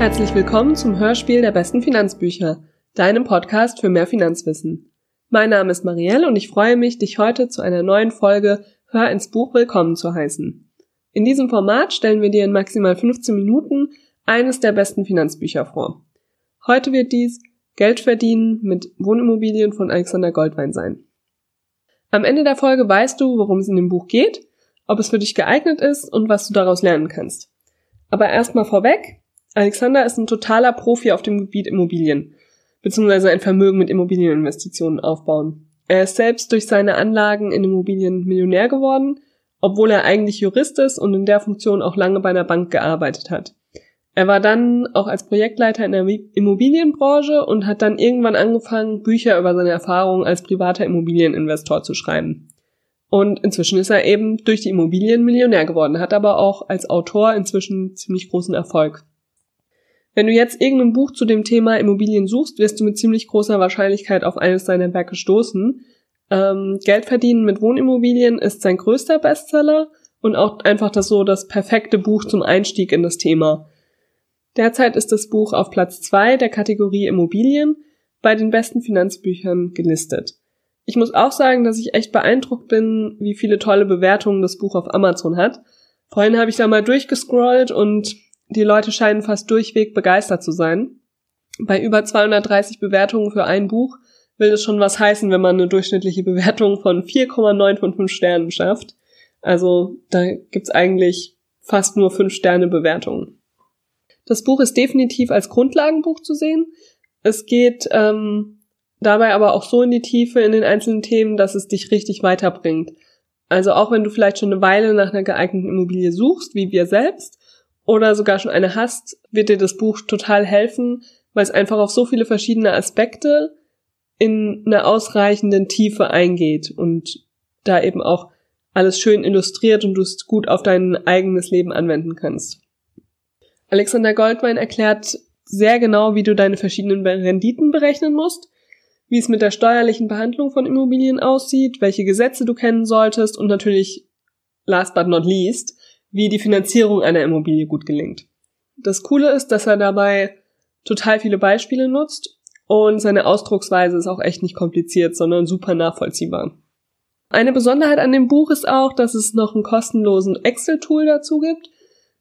Herzlich willkommen zum Hörspiel der besten Finanzbücher, deinem Podcast für mehr Finanzwissen. Mein Name ist Marielle und ich freue mich, dich heute zu einer neuen Folge Hör ins Buch willkommen zu heißen. In diesem Format stellen wir dir in maximal 15 Minuten eines der besten Finanzbücher vor. Heute wird dies Geld verdienen mit Wohnimmobilien von Alexander Goldwein sein. Am Ende der Folge weißt du, worum es in dem Buch geht, ob es für dich geeignet ist und was du daraus lernen kannst. Aber erstmal vorweg, Alexander ist ein totaler Profi auf dem Gebiet Immobilien, beziehungsweise ein Vermögen mit Immobilieninvestitionen aufbauen. Er ist selbst durch seine Anlagen in Immobilien Millionär geworden, obwohl er eigentlich Jurist ist und in der Funktion auch lange bei einer Bank gearbeitet hat. Er war dann auch als Projektleiter in der Immobilienbranche und hat dann irgendwann angefangen, Bücher über seine Erfahrungen als privater Immobilieninvestor zu schreiben. Und inzwischen ist er eben durch die Immobilien Millionär geworden, hat aber auch als Autor inzwischen ziemlich großen Erfolg. Wenn du jetzt irgendein Buch zu dem Thema Immobilien suchst, wirst du mit ziemlich großer Wahrscheinlichkeit auf eines seiner Werke stoßen. Ähm, Geld verdienen mit Wohnimmobilien ist sein größter Bestseller und auch einfach das so das perfekte Buch zum Einstieg in das Thema. Derzeit ist das Buch auf Platz zwei der Kategorie Immobilien bei den besten Finanzbüchern gelistet. Ich muss auch sagen, dass ich echt beeindruckt bin, wie viele tolle Bewertungen das Buch auf Amazon hat. Vorhin habe ich da mal durchgescrollt und die Leute scheinen fast durchweg begeistert zu sein. Bei über 230 Bewertungen für ein Buch will das schon was heißen, wenn man eine durchschnittliche Bewertung von 4,9 von 5 Sternen schafft. Also da gibt's eigentlich fast nur 5 Sterne Bewertungen. Das Buch ist definitiv als Grundlagenbuch zu sehen. Es geht ähm, dabei aber auch so in die Tiefe in den einzelnen Themen, dass es dich richtig weiterbringt. Also auch wenn du vielleicht schon eine Weile nach einer geeigneten Immobilie suchst, wie wir selbst, oder sogar schon eine hast, wird dir das Buch total helfen, weil es einfach auf so viele verschiedene Aspekte in einer ausreichenden Tiefe eingeht und da eben auch alles schön illustriert und du es gut auf dein eigenes Leben anwenden kannst. Alexander Goldwein erklärt sehr genau, wie du deine verschiedenen Renditen berechnen musst wie es mit der steuerlichen Behandlung von Immobilien aussieht, welche Gesetze du kennen solltest und natürlich, last but not least, wie die Finanzierung einer Immobilie gut gelingt. Das Coole ist, dass er dabei total viele Beispiele nutzt und seine Ausdrucksweise ist auch echt nicht kompliziert, sondern super nachvollziehbar. Eine Besonderheit an dem Buch ist auch, dass es noch einen kostenlosen Excel-Tool dazu gibt,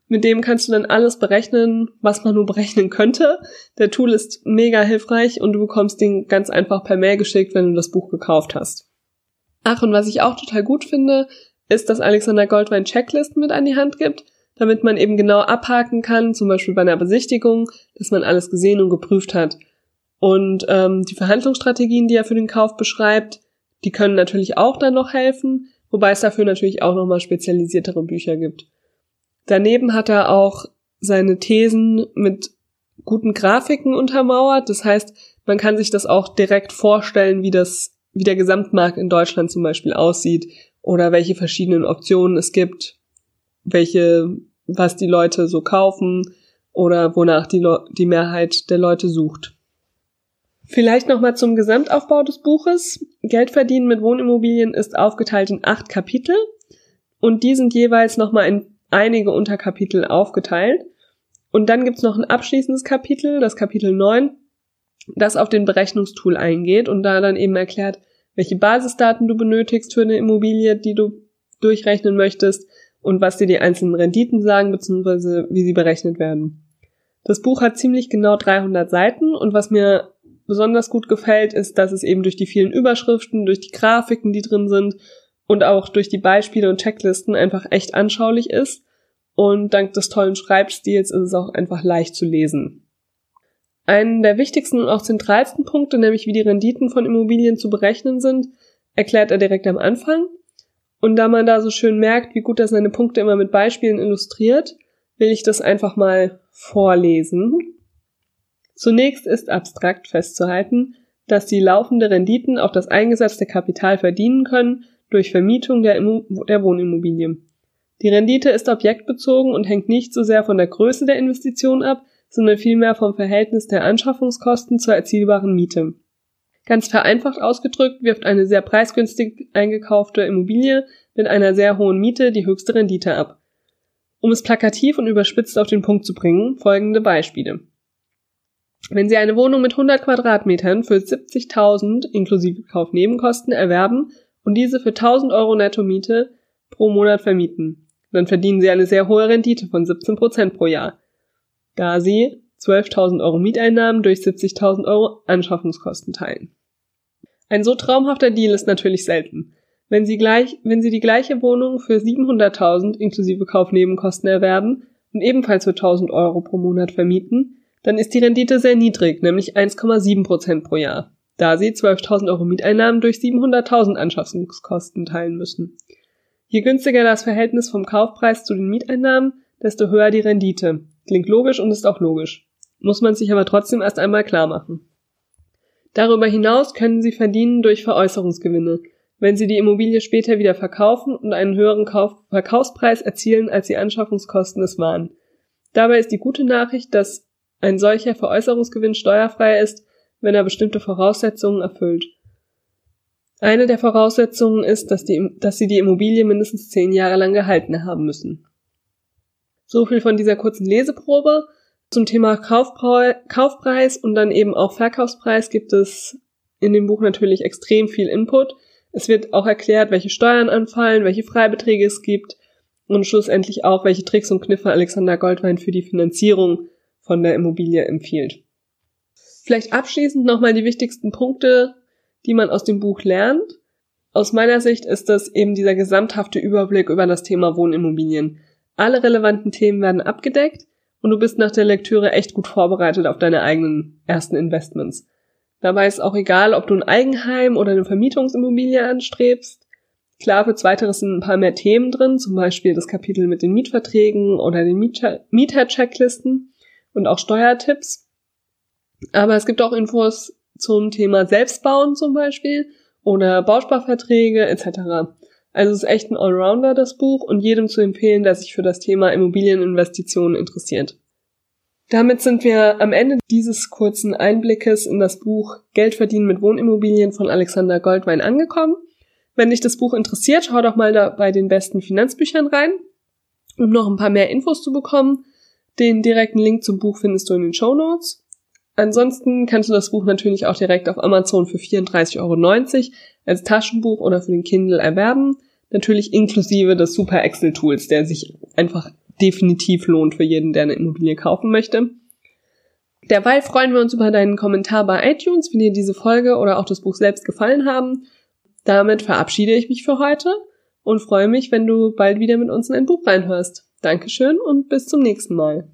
mit dem kannst du dann alles berechnen, was man nur berechnen könnte. Der Tool ist mega hilfreich und du bekommst den ganz einfach per Mail geschickt, wenn du das Buch gekauft hast. Ach, und was ich auch total gut finde, ist, dass Alexander Goldwein Checklisten mit an die Hand gibt, damit man eben genau abhaken kann, zum Beispiel bei einer Besichtigung, dass man alles gesehen und geprüft hat. Und ähm, die Verhandlungsstrategien, die er für den Kauf beschreibt, die können natürlich auch dann noch helfen, wobei es dafür natürlich auch nochmal spezialisiertere Bücher gibt. Daneben hat er auch seine Thesen mit guten Grafiken untermauert. Das heißt, man kann sich das auch direkt vorstellen, wie das, wie der Gesamtmarkt in Deutschland zum Beispiel aussieht oder welche verschiedenen Optionen es gibt, welche, was die Leute so kaufen oder wonach die, Le die Mehrheit der Leute sucht. Vielleicht nochmal zum Gesamtaufbau des Buches. Geld verdienen mit Wohnimmobilien ist aufgeteilt in acht Kapitel und die sind jeweils nochmal in einige Unterkapitel aufgeteilt. Und dann gibt's noch ein abschließendes Kapitel, das Kapitel 9, das auf den Berechnungstool eingeht und da dann eben erklärt, welche Basisdaten du benötigst für eine Immobilie, die du durchrechnen möchtest und was dir die einzelnen Renditen sagen, beziehungsweise wie sie berechnet werden. Das Buch hat ziemlich genau 300 Seiten und was mir besonders gut gefällt, ist, dass es eben durch die vielen Überschriften, durch die Grafiken, die drin sind und auch durch die Beispiele und Checklisten einfach echt anschaulich ist. Und dank des tollen Schreibstils ist es auch einfach leicht zu lesen. Einen der wichtigsten und auch zentralsten Punkte, nämlich wie die Renditen von Immobilien zu berechnen sind, erklärt er direkt am Anfang. Und da man da so schön merkt, wie gut er seine Punkte immer mit Beispielen illustriert, will ich das einfach mal vorlesen. Zunächst ist abstrakt festzuhalten, dass die laufende Renditen auf das eingesetzte Kapital verdienen können, durch Vermietung der, Immo der Wohnimmobilie. Die Rendite ist objektbezogen und hängt nicht so sehr von der Größe der Investition ab, sondern vielmehr vom Verhältnis der Anschaffungskosten zur erzielbaren Miete. Ganz vereinfacht ausgedrückt wirft eine sehr preisgünstig eingekaufte Immobilie mit einer sehr hohen Miete die höchste Rendite ab. Um es plakativ und überspitzt auf den Punkt zu bringen, folgende Beispiele. Wenn Sie eine Wohnung mit 100 Quadratmetern für 70.000 inklusive Kaufnebenkosten erwerben und diese für 1000 Euro Netto-Miete pro Monat vermieten, dann verdienen Sie eine sehr hohe Rendite von 17 Prozent pro Jahr, da Sie 12.000 Euro Mieteinnahmen durch 70.000 Euro Anschaffungskosten teilen. Ein so traumhafter Deal ist natürlich selten. Wenn Sie, gleich, wenn Sie die gleiche Wohnung für 700.000 inklusive Kaufnebenkosten erwerben und ebenfalls für 1.000 Euro pro Monat vermieten, dann ist die Rendite sehr niedrig, nämlich 1,7 Prozent pro Jahr, da Sie 12.000 Euro Mieteinnahmen durch 700.000 Anschaffungskosten teilen müssen. Je günstiger das Verhältnis vom Kaufpreis zu den Mieteinnahmen, desto höher die Rendite. Klingt logisch und ist auch logisch. Muss man sich aber trotzdem erst einmal klar machen. Darüber hinaus können Sie verdienen durch Veräußerungsgewinne, wenn Sie die Immobilie später wieder verkaufen und einen höheren Kauf Verkaufspreis erzielen, als die Anschaffungskosten es waren. Dabei ist die gute Nachricht, dass ein solcher Veräußerungsgewinn steuerfrei ist, wenn er bestimmte Voraussetzungen erfüllt. Eine der Voraussetzungen ist, dass, die, dass Sie die Immobilie mindestens zehn Jahre lang gehalten haben müssen. So viel von dieser kurzen Leseprobe. Zum Thema Kaufpreis und dann eben auch Verkaufspreis gibt es in dem Buch natürlich extrem viel Input. Es wird auch erklärt, welche Steuern anfallen, welche Freibeträge es gibt und schlussendlich auch, welche Tricks und Kniffe Alexander Goldwein für die Finanzierung von der Immobilie empfiehlt. Vielleicht abschließend nochmal die wichtigsten Punkte, die man aus dem Buch lernt. Aus meiner Sicht ist das eben dieser gesamthafte Überblick über das Thema Wohnimmobilien. Alle relevanten Themen werden abgedeckt und du bist nach der Lektüre echt gut vorbereitet auf deine eigenen ersten Investments. Dabei ist auch egal, ob du ein Eigenheim oder eine Vermietungsimmobilie anstrebst. Klar, für zweiteres sind ein paar mehr Themen drin, zum Beispiel das Kapitel mit den Mietverträgen oder den Mieter-Checklisten und auch Steuertipps. Aber es gibt auch Infos zum Thema Selbstbauen zum Beispiel oder Bausparverträge etc. Also es ist echt ein Allrounder, das Buch, und jedem zu empfehlen, der sich für das Thema Immobilieninvestitionen interessiert. Damit sind wir am Ende dieses kurzen Einblickes in das Buch Geld verdienen mit Wohnimmobilien von Alexander Goldwein angekommen. Wenn dich das Buch interessiert, schau doch mal da bei den besten Finanzbüchern rein, um noch ein paar mehr Infos zu bekommen. Den direkten Link zum Buch findest du in den Show Notes. Ansonsten kannst du das Buch natürlich auch direkt auf Amazon für 34,90 Euro als Taschenbuch oder für den Kindle erwerben. Natürlich inklusive des Super Excel Tools, der sich einfach definitiv lohnt für jeden, der eine Immobilie kaufen möchte. Derweil freuen wir uns über deinen Kommentar bei iTunes, wenn dir diese Folge oder auch das Buch selbst gefallen haben. Damit verabschiede ich mich für heute und freue mich, wenn du bald wieder mit uns in ein Buch reinhörst. Dankeschön und bis zum nächsten Mal.